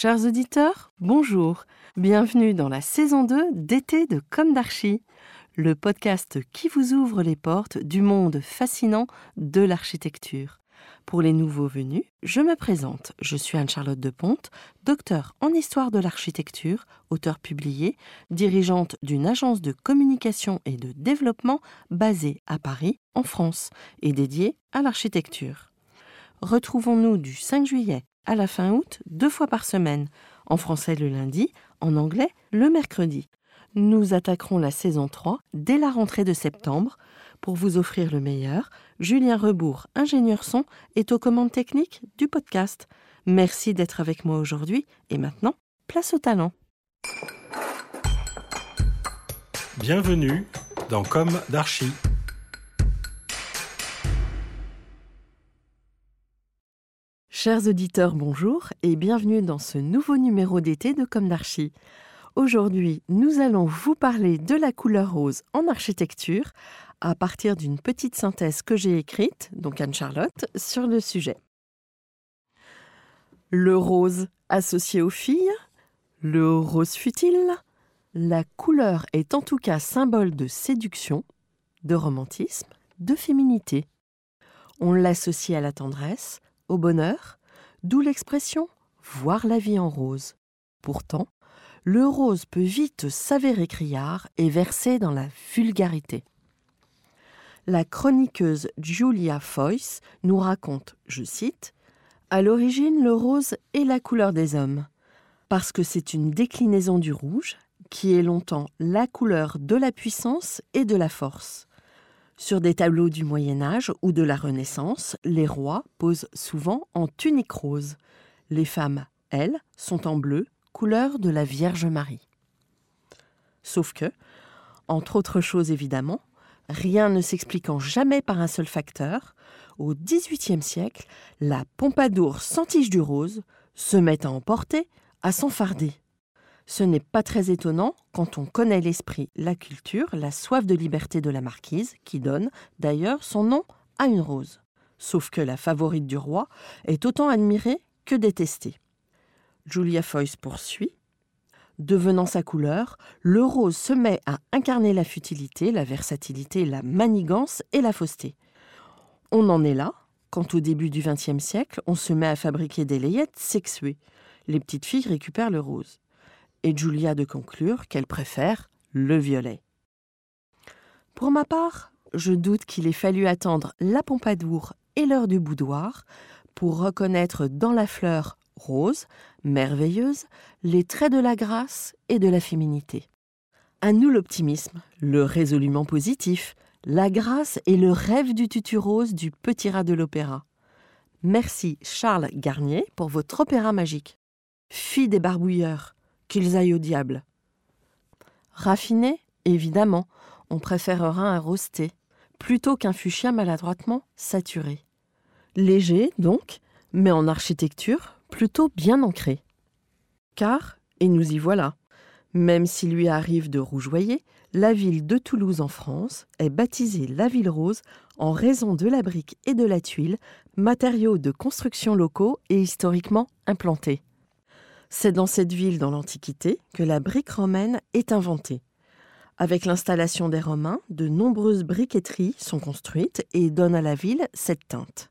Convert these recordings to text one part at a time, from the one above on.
Chers auditeurs, bonjour. Bienvenue dans la saison 2 d'été de Comme d'Archie, le podcast qui vous ouvre les portes du monde fascinant de l'architecture. Pour les nouveaux venus, je me présente. Je suis Anne-Charlotte de Ponte, docteur en histoire de l'architecture, auteur publié, dirigeante d'une agence de communication et de développement basée à Paris, en France, et dédiée à l'architecture. Retrouvons-nous du 5 juillet à la fin août, deux fois par semaine, en français le lundi, en anglais le mercredi. Nous attaquerons la saison 3 dès la rentrée de septembre. Pour vous offrir le meilleur, Julien Rebourg, ingénieur son, est aux commandes techniques du podcast. Merci d'être avec moi aujourd'hui et maintenant, place au talent. Bienvenue dans Comme d'Archie. Chers auditeurs, bonjour et bienvenue dans ce nouveau numéro d'été de Comme. Aujourd'hui, nous allons vous parler de la couleur rose en architecture à partir d'une petite synthèse que j'ai écrite, donc Anne-Charlotte, sur le sujet. Le rose associé aux filles, le rose futile, la couleur est en tout cas symbole de séduction, de romantisme, de féminité. On l'associe à la tendresse, au bonheur, d'où l'expression voir la vie en rose. Pourtant, le rose peut vite s'avérer criard et verser dans la vulgarité. La chroniqueuse Julia Foyce nous raconte, je cite, À l'origine, le rose est la couleur des hommes, parce que c'est une déclinaison du rouge, qui est longtemps la couleur de la puissance et de la force. Sur des tableaux du Moyen Âge ou de la Renaissance, les rois posent souvent en tunique rose. Les femmes, elles, sont en bleu, couleur de la Vierge Marie. Sauf que, entre autres choses évidemment, rien ne s'expliquant jamais par un seul facteur, au XVIIIe siècle, la Pompadour s'entiche du rose, se met à emporter, à s'enfarder. Ce n'est pas très étonnant quand on connaît l'esprit, la culture, la soif de liberté de la marquise, qui donne, d'ailleurs, son nom à une rose. Sauf que la favorite du roi est autant admirée que détestée. Julia Foyce poursuit. Devenant sa couleur, le rose se met à incarner la futilité, la versatilité, la manigance et la fausseté. On en est là quand au début du XXe siècle, on se met à fabriquer des layettes sexuées. Les petites filles récupèrent le rose et Julia de conclure qu'elle préfère le violet. Pour ma part, je doute qu'il ait fallu attendre la Pompadour et l'heure du boudoir pour reconnaître dans la fleur rose, merveilleuse, les traits de la grâce et de la féminité. À nous l'optimisme, le résolument positif, la grâce et le rêve du tutu rose du petit rat de l'opéra. Merci Charles Garnier pour votre opéra magique. Fille des barbouilleurs, qu'ils aillent au diable. Raffiné, évidemment, on préférera un rosté, plutôt qu'un fuchsia maladroitement saturé. Léger, donc, mais en architecture, plutôt bien ancré. Car, et nous y voilà, même s'il lui arrive de rougeoyer, la ville de Toulouse en France est baptisée la ville rose en raison de la brique et de la tuile, matériaux de construction locaux et historiquement implantés. C'est dans cette ville dans l'Antiquité que la brique romaine est inventée. Avec l'installation des Romains, de nombreuses briqueteries sont construites et donnent à la ville cette teinte.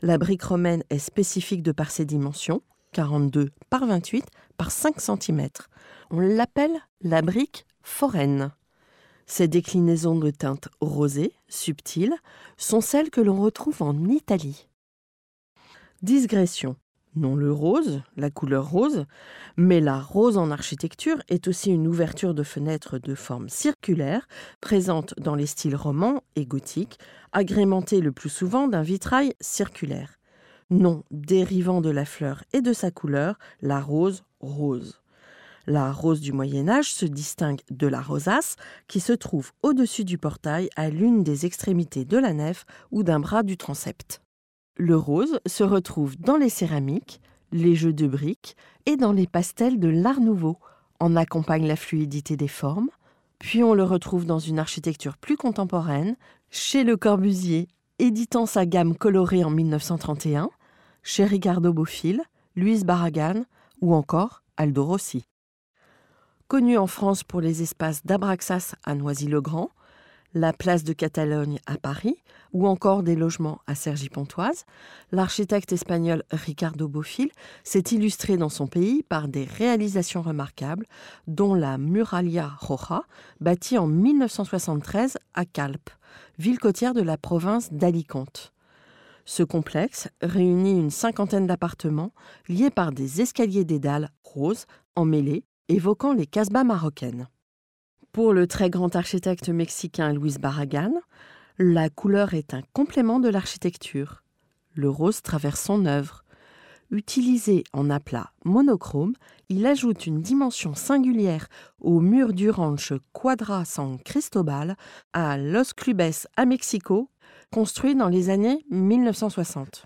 La brique romaine est spécifique de par ses dimensions, 42 par 28 par 5 cm. On l'appelle la brique foraine. Ces déclinaisons de teintes rosées, subtiles, sont celles que l'on retrouve en Italie. Digression non le rose, la couleur rose, mais la rose en architecture est aussi une ouverture de fenêtre de forme circulaire, présente dans les styles romans et gothiques, agrémentée le plus souvent d'un vitrail circulaire. nom dérivant de la fleur et de sa couleur, la rose rose. La rose du Moyen Âge se distingue de la rosace qui se trouve au-dessus du portail à l'une des extrémités de la nef ou d'un bras du transept. Le rose se retrouve dans les céramiques, les jeux de briques et dans les pastels de l'Art nouveau. En accompagne la fluidité des formes, puis on le retrouve dans une architecture plus contemporaine, chez Le Corbusier, éditant sa gamme colorée en 1931, chez Ricardo Bofill, Louise Barragan ou encore Aldo Rossi. Connu en France pour les espaces d'Abraxas à Noisy-le-Grand, la place de Catalogne à Paris ou encore des logements à Cergy-Pontoise, l'architecte espagnol Ricardo Bofill s'est illustré dans son pays par des réalisations remarquables, dont la Muralia Roja, bâtie en 1973 à Calpe, ville côtière de la province d'Alicante. Ce complexe réunit une cinquantaine d'appartements liés par des escaliers dédales roses emmêlés, évoquant les casbahs marocaines. Pour le très grand architecte mexicain Luis Barragan, la couleur est un complément de l'architecture. Le rose traverse son œuvre. Utilisé en aplat monochrome, il ajoute une dimension singulière au mur du ranch Quadra San Cristobal à Los Clubes à Mexico, construit dans les années 1960.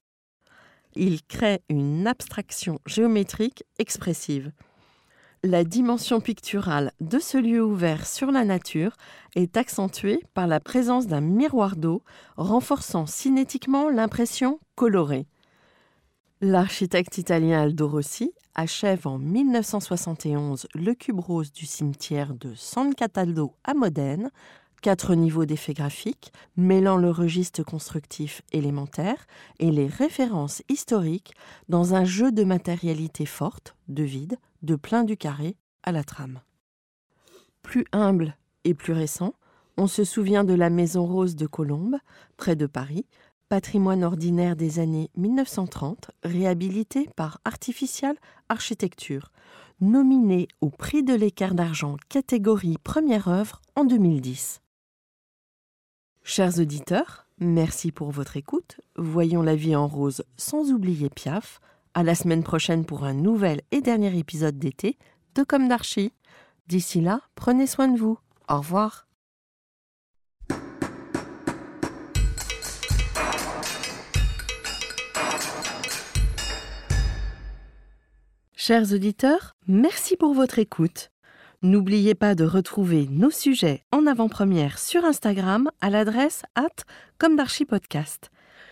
Il crée une abstraction géométrique expressive la dimension picturale de ce lieu ouvert sur la nature est accentuée par la présence d'un miroir d'eau renforçant cinétiquement l'impression colorée. L'architecte italien Aldo Rossi achève en 1971 le cube rose du cimetière de San Cataldo à Modène, quatre niveaux d'effets graphiques, mêlant le registre constructif élémentaire et les références historiques dans un jeu de matérialité forte, de vide, de plein du carré à la trame. Plus humble et plus récent, on se souvient de la Maison Rose de Colombes, près de Paris, patrimoine ordinaire des années 1930, réhabilité par Artificial Architecture, nominé au prix de l'écart d'argent catégorie première œuvre en 2010. Chers auditeurs, merci pour votre écoute. Voyons la vie en rose sans oublier Piaf, à la semaine prochaine pour un nouvel et dernier épisode d'été de Comme d'Archie. D'ici là, prenez soin de vous. Au revoir. Chers auditeurs, merci pour votre écoute. N'oubliez pas de retrouver nos sujets en avant-première sur Instagram à l'adresse at comme.